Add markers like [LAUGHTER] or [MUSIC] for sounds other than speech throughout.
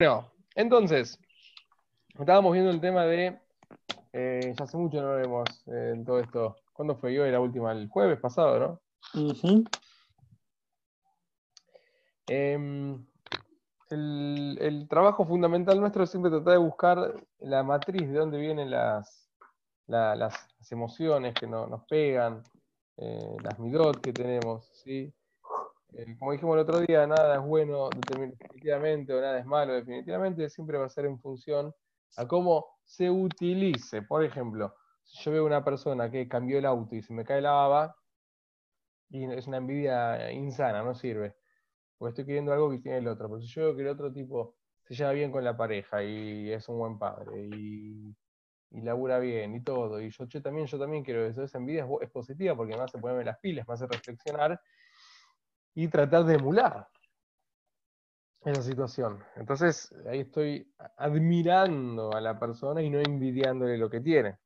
Bueno, entonces, estábamos viendo el tema de. eh, ya hace mucho no lo vemos eh, en todo esto. ¿Cuándo fue yo? La última, el jueves pasado, ¿no? Em, el, el trabajo fundamental nuestro es siempre tratar de buscar la matriz de dónde vienen las, la- las, emociones que no- nos pegan, eh, las midot que tenemos, ¿sí? Eh, como dijimos el otro día, nada es bueno definitivamente o nada es malo definitivamente, siempre va a ser en función a cómo se utilice. Por ejemplo, si yo veo una persona que cambió el auto y se me cae la baba, y es una envidia insana, no sirve porque estoy queriendo algo que tiene el otro. Pero si yo veo que el otro tipo se lleva bien con la pareja y es un buen padre y, y labura bien y todo, y yo, también, yo también quiero eso, esa envidia es positiva porque me hace ponerme las pilas, me hace reflexionar y tratar de emular esa situación. Entonces, ahí estoy admirando a la persona y no envidiándole lo que tiene.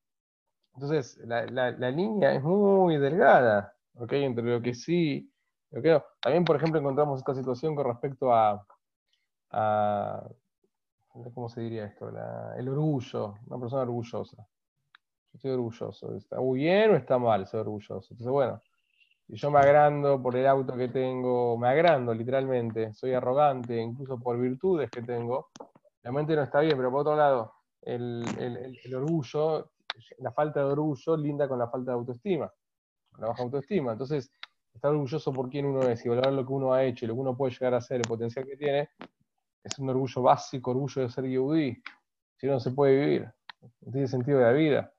Entonces, la, la- línea es muy delgada, ¿ok? Entre lo que sí lo que no. También, por ejemplo, encontramos esta situación con respecto a, a- ¿cómo se diría esto? El orgullo, una persona orgullosa. Yo estoy orgulloso. ¿Está bien o está mal ser orgulloso? Entonces, bueno, si yo me agrando por el auto que tengo, me agrando literalmente, soy arrogante, incluso por virtudes que tengo, realmente no está bien, pero por otro lado, el, el- el- orgullo, la falta de orgullo linda con la falta de autoestima, con la baja autoestima. Entonces, estar orgulloso por quién uno es y valorar lo que uno ha hecho y lo que uno puede llegar a ser, el potencial que tiene, es un orgullo básico, orgullo de ser yudí. Si no, no se puede vivir, no tiene sentido de la vida.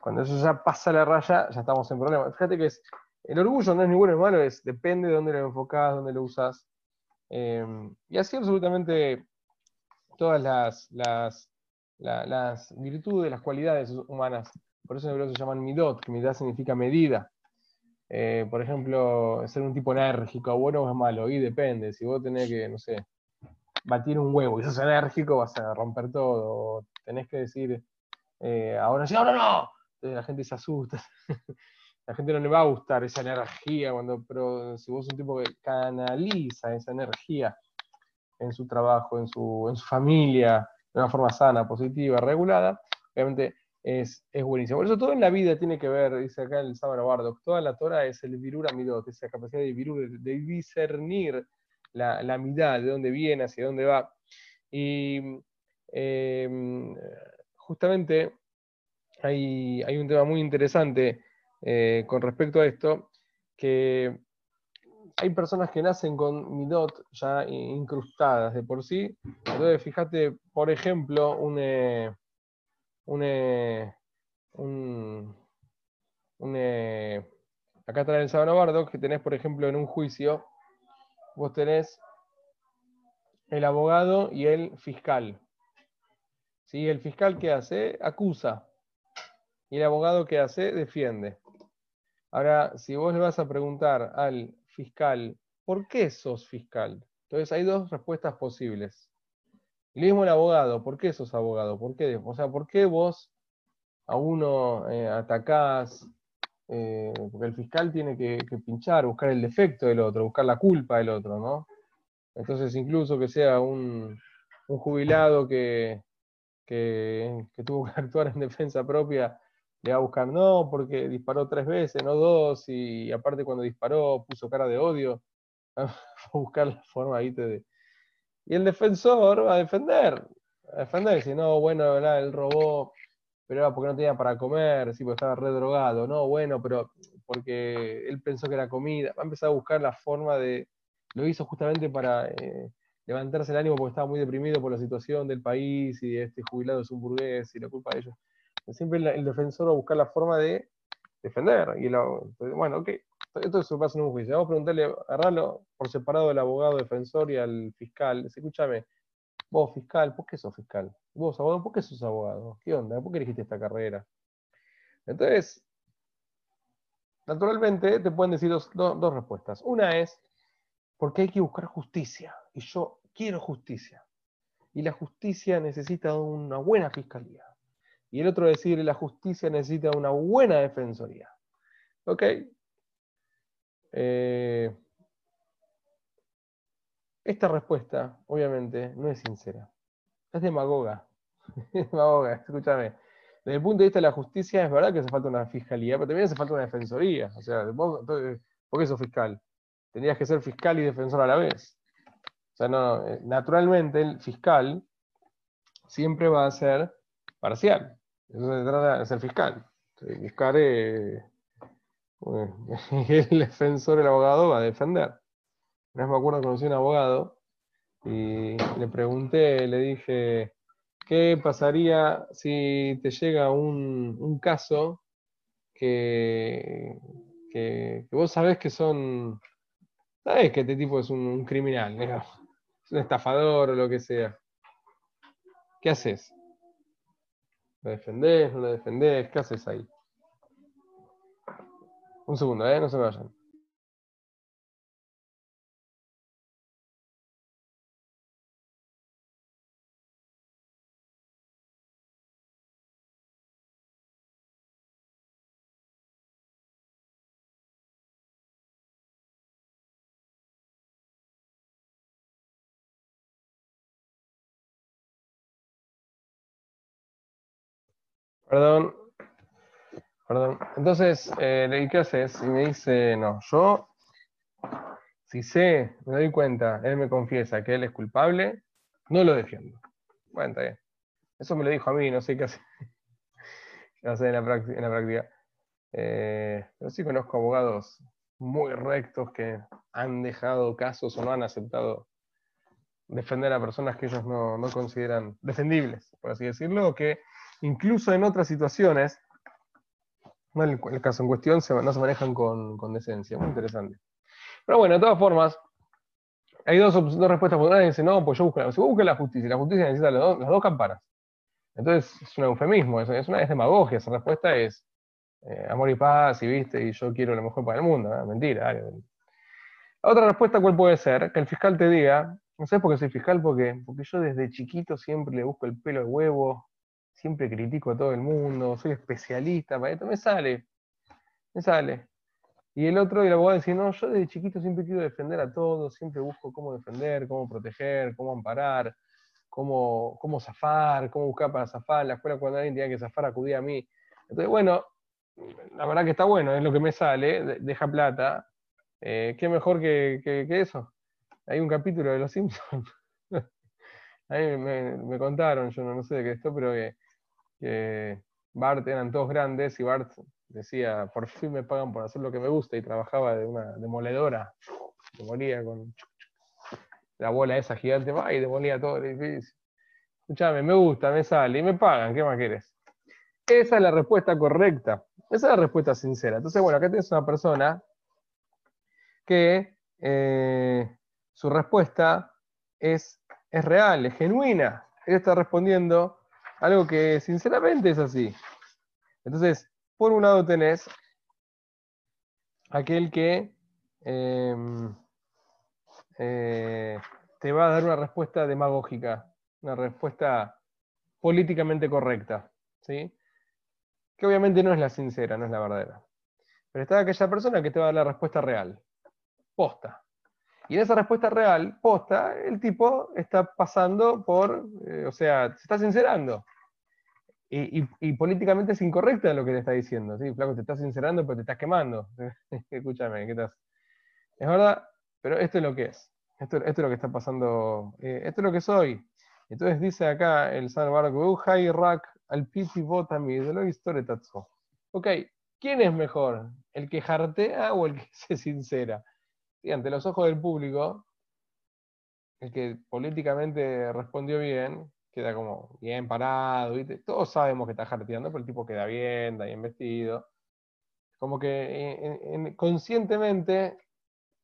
Cuando eso ya pasa la raya, ya estamos en problemas. Fíjate que es, el orgullo no es ni bueno ni malo, es, depende de dónde lo enfocás, dónde lo usas. Eh, y así absolutamente todas las, las, la- las virtudes, las cualidades humanas. Por eso en hebreo se llaman midot, que midot significa medida. Eh, por ejemplo, ser un tipo enérgico, bueno o es malo, y depende. Si vos tenés que, no sé, batir un huevo y sos enérgico, vas a romper todo. Tenés que decir, eh, ahora sí, ahora no. Entonces la gente se asusta. [LAUGHS] la gente no le va a gustar esa energía, cuando, pero si vos sos un tipo que canaliza esa energía en su trabajo, en su, en su familia, de una forma sana, positiva, regulada, obviamente es, es buenísimo. Por eso todo en la vida tiene que ver, dice acá el Sábado Bardock, toda la Torah es el virur amidot, esa capacidad de virur, de discernir la, la de dónde viene, hacia dónde va. Y eh, justamente hay, hay un tema muy interesante eh, con respecto a esto, que hay personas que nacen con midot ya incrustadas de por sí. Entonces, fíjate, por ejemplo, un, eh, un, eh, un- un, eh, acá trae el Sábado Bardo, que tenés, por ejemplo, en un juicio, vos tenés el abogado y el fiscal. ¿Sí? El fiscal que hace, acusa. Y el abogado que hace, defiende. Ahora, si vos le vas a preguntar al fiscal, ¿por qué sos fiscal? Entonces hay dos respuestas posibles. Lo mismo el abogado, ¿por qué sos abogado? ¿Por qué? O sea, ¿por qué vos a uno eh, atacás? Eh, porque el fiscal tiene que, pinchar, buscar el defecto del otro, buscar la culpa del otro, ¿no? Entonces, incluso que sea un, jubilado que, que tuvo que [LAUGHS] actuar en defensa propia, le va a buscar, no, porque disparó tres veces, no dos, y aparte cuando disparó puso cara de odio, [LAUGHS] va a buscar la forma ¿viste? de... Y el defensor va a defender, a defender, si no, bueno, ¿verdad? él robó, pero era porque no tenía para comer, sí, porque estaba re drogado, no, bueno, pero porque él pensó que era comida, va a empezar a buscar la forma de, lo hizo justamente para eh, levantarse el ánimo porque estaba muy deprimido por la situación del país y este jubilado es un burgués y la culpa de ellos. Siempre el, defensor va a buscar la forma de defender. Y bueno, ok, esto se pasa en un juicio. Vamos a preguntarle, agarrarlo por separado al abogado defensor y al fiscal. Escúchame, vos fiscal, ¿por qué sos fiscal? Vos abogado, ¿por qué sos abogado? ¿Qué onda? ¿Por qué elegiste esta carrera? Entonces, naturalmente te pueden decir dos, dos respuestas. Una es, porque hay que buscar justicia. Y yo quiero justicia. Y la justicia necesita una buena fiscalía. Y el otro decir, la justicia necesita una buena defensoría. Ok. Eh, esta respuesta, obviamente, no es sincera. es demagoga. [LAUGHS] Demagoga, escúchame. Desde el punto de vista de la justicia, es verdad que hace falta una fiscalía, pero también hace falta una defensoría. O sea, ¿por qué sos fiscal? Tendrías que ser fiscal y defensor a la vez. O sea, no, eh, naturalmente el fiscal siempre va a ser parcial. Eso se trata de ser fiscal. Buscar eh, [LAUGHS] el defensor, el abogado, va a defender. Me acuerdo que conocí a un abogado y le pregunté, le dije, ¿qué pasaría si te llega un, caso que, que, vos sabés que son, sabés que este tipo es un, criminal, es un estafador o lo que sea? ¿Qué haces? ¿Lo defendés? ¿No lo defendés? ¿Qué haces ahí? Un segundo, ¿eh? No se vayan. Perdón. Perdón. Entonces, eh, ¿qué haces? Y me dice, no, yo, si sé, me doy cuenta, él me confiesa que él es culpable, no lo defiendo. Bueno, está bien. Eso me lo dijo a mí, no sé qué hacer. [LAUGHS] qué hacer en la práctica. Eh, pero sí conozco abogados muy rectos que han dejado casos o no han aceptado defender a personas que ellos no, no consideran defendibles, por así decirlo, o que incluso en otras situaciones, no el, caso en cuestión, no se manejan con, decencia. Muy interesante. Pero bueno, de todas formas, hay dos, dos respuestas Una Dicen, no, pues yo busco, si busca la justicia, la justicia necesita las dos, las campanas. Entonces es un eufemismo, es, una es demagogia. Esa respuesta es eh, amor y paz, y viste, y yo quiero lo mejor para el mundo. Mentira. La otra respuesta, ¿cuál puede ser? Que el fiscal te diga, no sé por qué soy fiscal, porque, porque yo desde chiquito siempre le busco el pelo al huevo, siempre critico a todo el mundo, soy especialista para esto, me sale, me sale. Y el otro, el abogado decir, no, yo desde chiquito siempre quiero defender a todos, siempre busco cómo defender, cómo proteger, cómo amparar, cómo, cómo zafar, cómo buscar para zafar. La escuela cuando alguien tenía que zafar acudía a mí. Entonces, bueno, la verdad que está bueno, es lo que me sale, deja plata. Eh, ¿Qué mejor que, que, eso? Hay un capítulo de Los Simpsons. [LAUGHS] a mí me, contaron, yo no, no sé de qué esto, pero que que Bart eran todos grandes y Bart decía, por fin me pagan por hacer lo que me gusta y trabajaba de una demoledora, demolía con la bola esa gigante, va y demolía todo el edificio. Escuchame, me gusta, me sale y me pagan, ¿qué más quieres? Esa es la respuesta correcta, esa es la respuesta sincera. Entonces, bueno, acá tienes una persona que eh, su respuesta es, es real, es genuina. Él está respondiendo algo que sinceramente es así. Entonces, por un lado tenés aquel que em, eh, te va a dar una respuesta demagógica, una respuesta políticamente correcta, ¿sí? que obviamente no es la sincera, no es la verdadera. Pero está aquella persona que te va a dar la respuesta real, posta. Y en esa respuesta real, posta, el tipo está pasando por, eh, o sea, se está sincerando. Y, políticamente es incorrecta lo que te está diciendo. ¿sí? Flaco, te estás sincerando, pero te estás quemando. [LAUGHS] Escúchame, ¿qué estás? Es verdad, pero esto es lo que es. Esto, es lo que está pasando. Eh, esto es lo que soy. Entonces dice acá el San Barco, Rack al Piti Botami, de lo historia Ok, ¿quién es mejor? ¿El que jartea o el que [LAUGHS] se sincera? Y ante los ojos del público, el que políticamente respondió bien, queda como bien parado, Todos sabemos que está jarteando, pero el tipo queda bien, está bien vestido. Como que conscientemente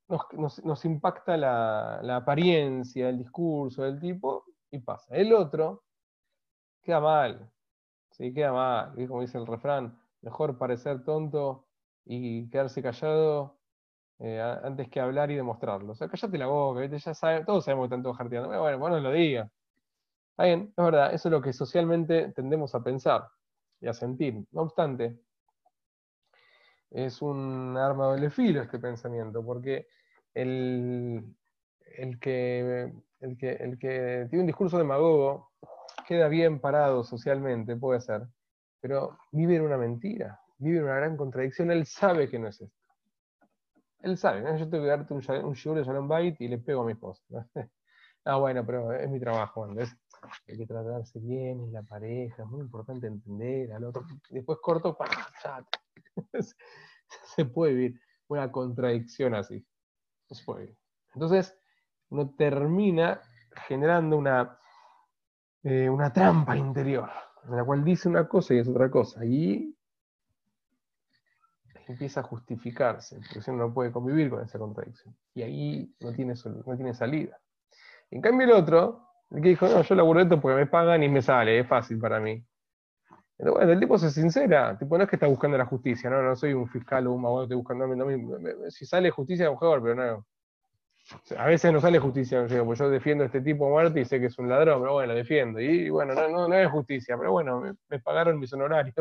nos, impacta la, apariencia, el discurso del tipo y pasa. El otro queda mal, sí, queda mal. Como dice el refrán, mejor parecer tonto y quedarse callado eh, antes que hablar y demostrarlo. O sea, callate la boca, ya sabe, todos sabemos que están todos jarteando. Bueno, bueno, lo diga. Está bien, es verdad, eso es lo que socialmente tendemos a pensar y a sentir. No obstante, es un arma doble filo este pensamiento, porque el, el, que, el, que, el que tiene un discurso demagogo queda bien parado socialmente, puede ser, pero vive en una mentira, vive en una gran contradicción, él sabe que no es esto. Él sabe, yo tengo que darte un, un shiur de Shalom Bait y le pego a mi esposa. [LAUGHS] ah, bueno, pero es mi trabajo, hay que tratarse bien, es la pareja, es muy importante entender al otro. Después corto, para [LAUGHS] se puede vivir una contradicción así. No se puede vivir. Entonces, uno termina generando una, eh, una trampa interior, en la cual dice una cosa y es otra cosa. Y empieza a justificarse, porque si uno no puede convivir con esa contradicción. Y ahí no tiene, no tiene salida. En cambio el otro, el que dijo, no, yo laburo esto porque me pagan y me sale, es fácil para mí. Pero bueno, el tipo se sincera, tipo, no es que está buscando la justicia, no, no soy un fiscal o un abogado, estoy buscando, no, si sale justicia, mejor, pero no, a veces no sale justicia, porque yo defiendo a este tipo muerto y sé que es un ladrón, pero bueno, lo defiendo. Y bueno, no, no, es justicia, pero bueno, me, pagaron mis honorarios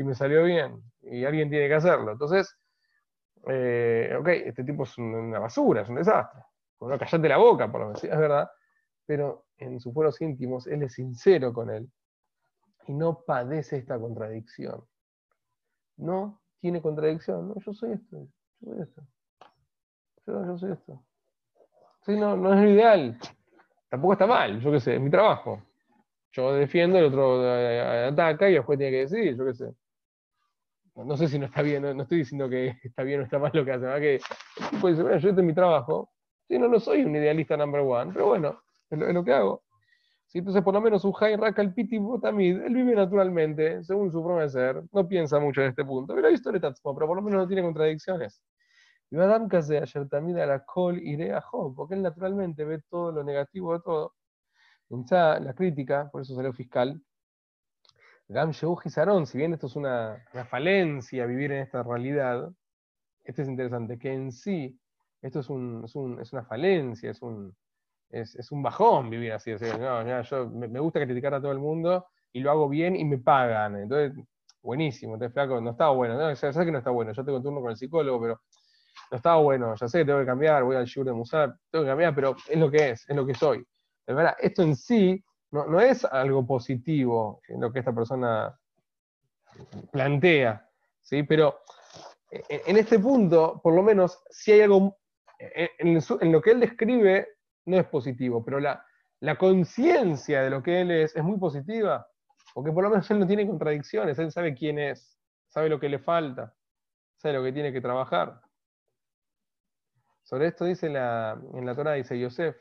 y me salió bien. Y alguien tiene que hacerlo. Entonces, eh, ok, este tipo es una basura, es un desastre. Bueno, callate la boca, por lo menos, es verdad. Pero en sus fueros íntimos, él es sincero con él y no padece esta contradicción. No tiene contradicción. No, yo soy esto, yo soy esto. Yo, yo soy esto. Sí, no, no es lo ideal. Tampoco está mal, yo qué sé, es mi trabajo. Yo defiendo, el otro eh, ataca y después tiene que decir, yo qué sé. No sé si no está bien, no, estoy diciendo que [LAUGHS] está bien o está mal lo que hace, ¿verdad? Que dice, bueno, yo es mi trabajo. Sí, no, no soy un idealista number one, pero bueno, es lo, que hago. Sí, entonces, por lo menos un Jai Rakal Piti Botamid, él vive naturalmente, según su forma no piensa mucho en este punto, pero historias, pero por lo menos no tiene contradicciones. Y Adam Kase ayer también a la col iré a Job, porque él naturalmente ve todo lo negativo de todo. Pensá la crítica, por eso salió fiscal. Gam Sarón, si bien esto es una, falencia vivir en esta realidad, esto es interesante, que en sí esto es, un, es, una falencia, es un, es, un bajón vivir así. no, yo me, gusta criticar a todo el mundo y lo hago bien y me pagan. Entonces, buenísimo. Entonces, flaco, no está bueno. No, sé que no está bueno. Yo tengo turno con el psicólogo, pero no estaba bueno, ya sé tengo que cambiar, voy al shiur de Musar, tengo que cambiar, pero es lo que es, es lo que soy. De verdad, esto en sí no, no es algo positivo en lo que esta persona plantea, ¿sí? pero en este punto, por lo menos, si hay algo, en, lo que él describe, no es positivo, pero la, la conciencia de lo que él es es muy positiva, porque por lo menos él no tiene contradicciones, él sabe quién es, sabe lo que le falta, sabe lo que tiene que trabajar. Sobre esto dice la, en la Torah, dice Yosef,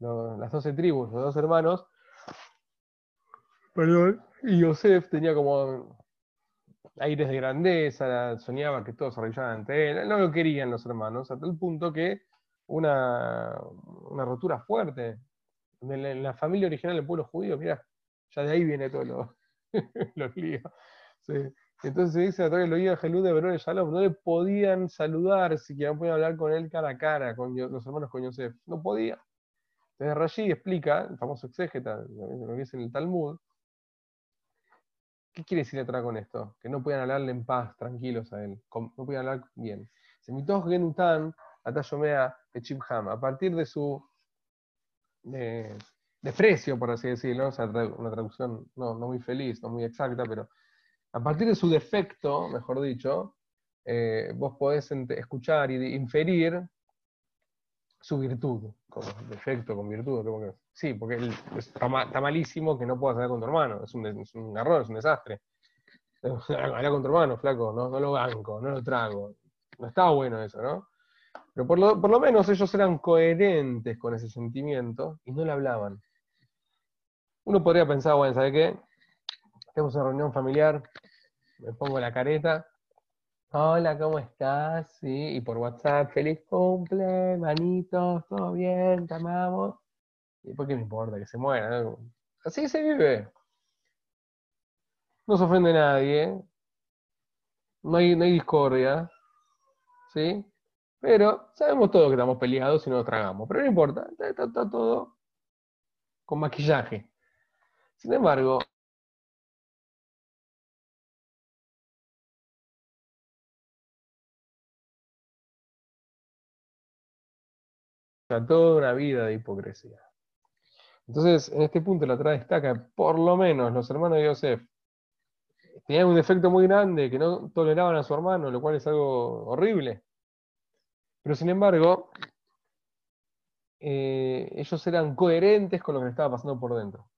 las doce tribus, los dos hermanos, perdón, y Yosef tenía como aires de grandeza, soñaba que todos se arrodillaban ante él, no lo querían los hermanos, hasta el punto que una, una rotura fuerte en la, familia original del pueblo judío, mira, ya de ahí viene todo lo, [LAUGHS] los líos. Sí. Entonces se dice a través de lo Jalú de Verón y Shalom, no le podían saludar, siquiera no podían hablar con él cara a cara, con los hermanos con Yosef. No podía. Entonces Rashi explica, el famoso exégeta, lo que dice en el Talmud, ¿qué quiere decir atrás con esto? Que no podían hablarle en paz, tranquilos a él, no podían hablar bien. Se mitó Genutan, Atayomea, Echibham, a partir de su desprecio, por así decirlo, una traducción no, no muy feliz, no muy exacta, pero a partir de su defecto, mejor dicho, eh, vos podés escuchar y inferir su virtud, como defecto con virtud. sí, porque está, malísimo que no puedas hablar con tu hermano, es un, error, es un desastre. [LAUGHS] Hablar con tu hermano, flaco, no, lo banco, no lo trago. No estaba bueno eso, ¿no? Pero por lo, por lo menos ellos eran coherentes con ese sentimiento y no le hablaban. Uno podría pensar, bueno, ¿sabe qué? Tenemos una reunión familiar, me pongo la careta. Hola, ¿cómo estás? Sí, y por WhatsApp, feliz cumple, manitos, todo bien, te amamos. ¿Y por qué me importa que se muera? Así se vive. No se ofende a nadie. No hay, no hay discordia. ¿Sí? Pero sabemos todos que estamos peleados y no nos tragamos. Pero no importa, está todo con maquillaje. Sin embargo, toda una vida de hipocresía. Entonces, en este punto la Torah destaca, por lo menos los hermanos de Yosef tenían un defecto muy grande, que no toleraban a su hermano, lo cual es algo horrible. Pero sin embargo, eh, ellos eran coherentes con lo que les estaba pasando por dentro.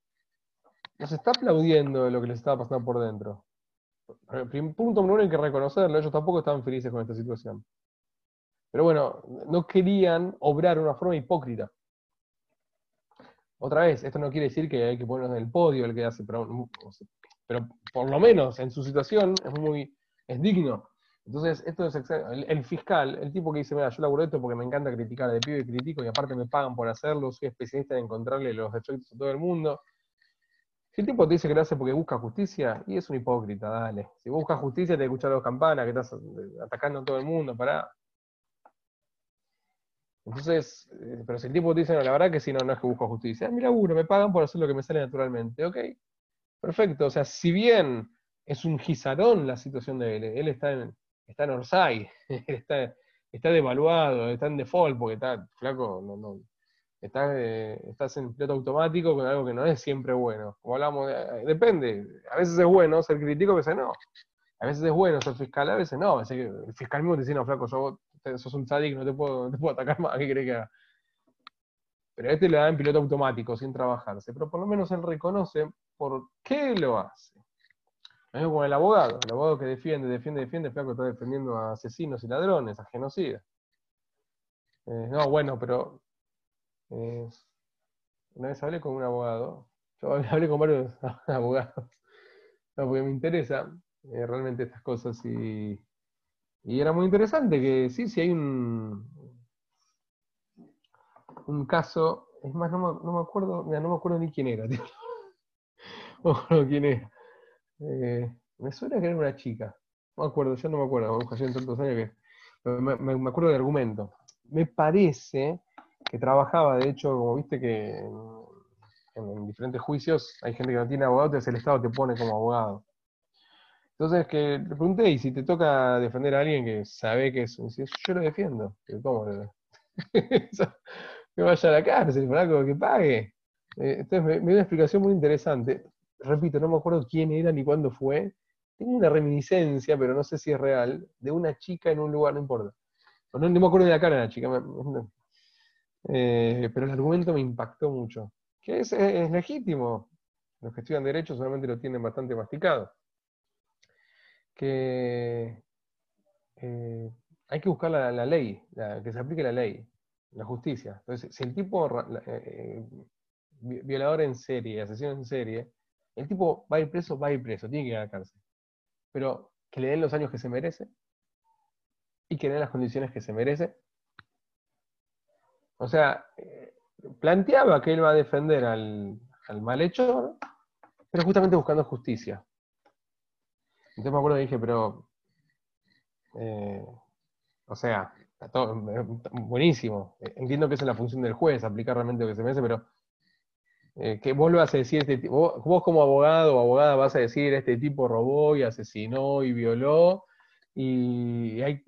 Nos está aplaudiendo lo que les estaba pasando por dentro. Punto número uno hay que reconocerlo, ellos tampoco estaban felices con esta situación. Pero bueno, no querían obrar de una forma hipócrita. Otra vez, esto no quiere decir que hay que ponernos en el podio el que hace, pero, pero por lo menos en su situación es muy es digno. Entonces, esto es el, fiscal, el tipo que dice, mira, yo laburo esto porque me encanta criticar, de pibe y critico y aparte me pagan por hacerlo, soy especialista en encontrarle los defectos a todo el mundo. Si el tipo te dice que lo hace porque busca justicia, y es un hipócrita, dale. Si buscas justicia, te escuchas las campanas, que estás atacando a todo el mundo, pará. Entonces, eh, pero si el tipo te dice, no, la verdad que si no, no es que busco justicia. Es mi laburo, me pagan por hacer lo que me sale naturalmente. Ok, perfecto. O sea, si bien es un gizarón la situación de él, él está en, está en Orsay, [LAUGHS] está, está devaluado, está en default, porque está flaco, no, no, eh, estás en piloto automático con algo que no es siempre bueno. Como hablamos, eh, depende. A veces es bueno ser crítico, a veces no. A veces es bueno ser fiscal, a veces no. El fiscal mismo te dice, no, flaco, yo sos un tzadik, no te puedo, te puedo atacar más, ¿qué crees que haga? Pero a este le da en piloto automático, sin trabajarse. Pero por lo menos él reconoce por qué lo hace. Lo mismo con el abogado. El abogado que defiende, defiende, defiende, flaco está defendiendo a asesinos y ladrones, a genocidas. Eh, no, bueno, pero eh, una vez hablé con un abogado, yo [LAUGHS] hablé con varios [LAUGHS] abogados, no, porque me interesa eh, realmente estas cosas y y era muy interesante que sí, si hay un, un caso, es más, no me, no me acuerdo, mira, no me acuerdo ni quién era, [LAUGHS] tío. No me acuerdo quién era. Eh, me suena que era una chica. No me acuerdo, yo no me acuerdo, en tantos años que. Me, me, acuerdo del argumento. Me parece que trabajaba, de hecho, como viste que en, diferentes juicios hay gente que no tiene abogado, entonces el Estado te pone como abogado. Entonces que le pregunté, y si te toca defender a alguien que sabe que es, yo lo defiendo, ¿cómo? [LAUGHS] que vaya a la cárcel, que pague. Eh, entonces me, dio una explicación muy interesante. Repito, no me acuerdo quién era ni cuándo fue. Tengo una reminiscencia, pero no sé si es real, de una chica en un lugar, no importa. No, me acuerdo de la cara de la chica. Eh, pero el argumento me impactó mucho. Que es, es legítimo. Los que estudian Derecho solamente lo tienen bastante masticado que eh, hay que buscar la, ley, que se aplique la ley, la justicia. Entonces, si el tipo eh, eh, violador en serie, asesino en serie, el tipo va a ir preso, va a ir preso, tiene que ir a la cárcel. Pero que le den los años que se merece y que le den las condiciones que se merece. O sea, planteaba que él va a defender al, al malhechor, pero justamente buscando justicia. Entonces me acuerdo dije, pero. Eh, o sea, está todo, buenísimo. Entiendo que esa es la función del juez, aplicar realmente lo que se merece, pero. Eh, que vos a decir, este, vos, vos, como abogado o abogada vas a decir, este tipo robó y asesinó y violó, y hay,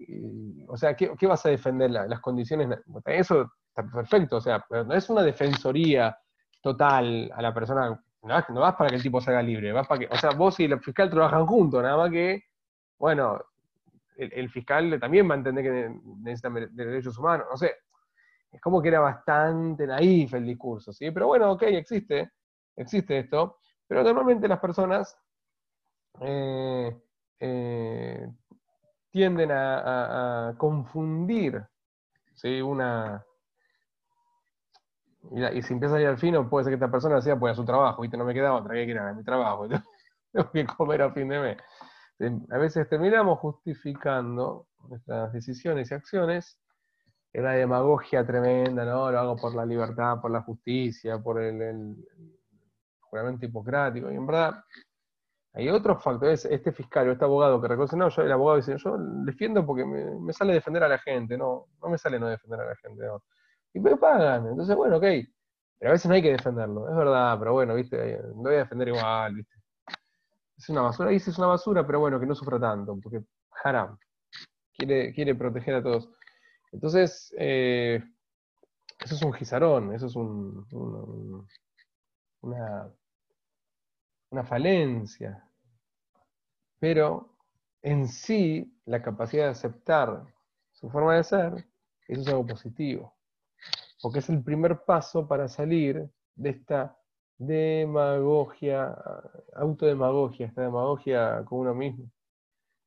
o sea, ¿qué, vas a defender? las condiciones, eso está perfecto, o sea, no es una defensoría total a la persona no, vas para que el tipo salga libre, vas para que, o sea, vos y el fiscal trabajan juntos, nada más que, bueno, el, fiscal también va a entender que necesita derechos humanos, no sé, es como que era bastante naif el discurso, ¿sí? Pero bueno, ok, existe, existe esto, pero normalmente las personas eh, eh, tienden a, confundir ¿sí? una, y, si empieza a al fino, puede ser que esta persona sea pues a su trabajo, ¿viste? No me queda otra, que ir a mi trabajo, [LAUGHS] tengo que comer a fin de mes. A veces terminamos justificando nuestras decisiones y acciones en la demagogia tremenda, ¿no? Lo hago por la libertad, por la justicia, por el, juramento hipocrático, y en verdad hay otros factores, este fiscal o este abogado que reconoce, no, yo el abogado dice, yo defiendo porque me, me, sale defender a la gente, no, no me sale no defender a la gente, no y me pagan. Entonces, bueno, ok. Pero a veces no hay que defenderlo, es verdad, pero bueno, viste, no voy a defender igual, viste. Es una basura, dice es una basura, pero bueno, que no sufra tanto, porque haram. Quiere, quiere proteger a todos. Entonces, eh, eso es un gizarón, eso es un, una, una falencia. Pero en sí, la capacidad de aceptar su forma de ser, eso es algo positivo. Porque es el primer paso para salir de esta demagogia, autodemagogia, esta demagogia con uno mismo.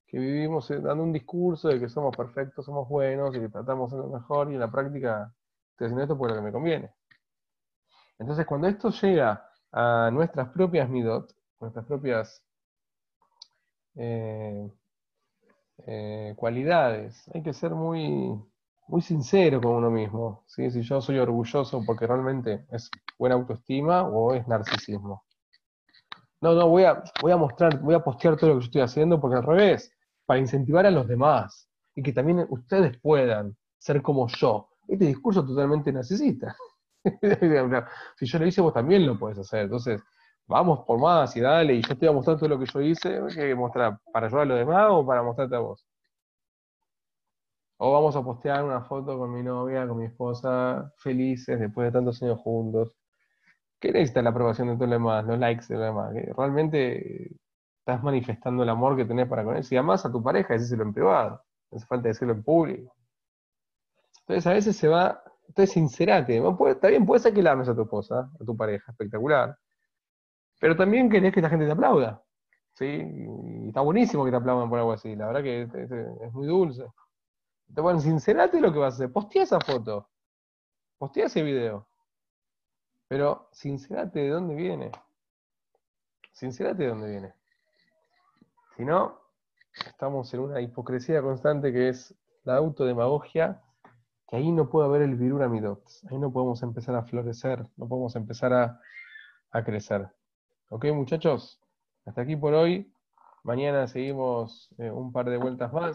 Que vivimos dando un discurso de que somos perfectos, somos buenos y que tratamos de lo mejor y en la práctica estoy haciendo esto por lo que me conviene. Entonces, cuando esto llega a nuestras propias midot, nuestras propias eh, eh, cualidades, hay que ser muy, muy sincero con uno mismo. ¿sí? Si yo soy orgulloso porque realmente es buena autoestima o es narcisismo. No, no, voy a, voy a mostrar, voy a postear todo lo que yo estoy haciendo porque al revés, para incentivar a los demás y que también ustedes puedan ser como yo. Este discurso totalmente narcisista. [LAUGHS] si yo lo hice, vos también lo puedes hacer. Entonces, vamos por más y dale, y yo te voy a mostrar todo lo que yo hice, ¿qué hay que mostrar? ¿Para ayudar a los demás o para mostrarte a vos? O vamos a postear una foto con mi novia, con mi esposa, felices después de tantos años juntos. ¿Qué necesita la aprobación de todo lo demás, los likes de lo demás? ¿Realmente estás manifestando el amor que tenés para con él? Si amas a tu pareja, decíselo en privado. No hace falta decirlo en público. Entonces a veces se va, entonces sincerate. Está bien, puede ser que la ames a tu esposa, a tu pareja, espectacular. Pero también querés que la gente te aplauda. ¿sí? Y está buenísimo que te aplaudan por algo así. La verdad que es, muy dulce. Bueno, sincerate lo que vas a hacer. Postea esa foto. Postea ese video. Pero sincerate de dónde viene. Sincerate de dónde viene. Si no, estamos en una hipocresía constante que es la autodemagogia, que ahí no puede haber el virura midot. Ahí no podemos empezar a florecer, no podemos empezar a, a crecer. Ok, muchachos, hasta aquí por hoy. Mañana seguimos eh, un par de vueltas más.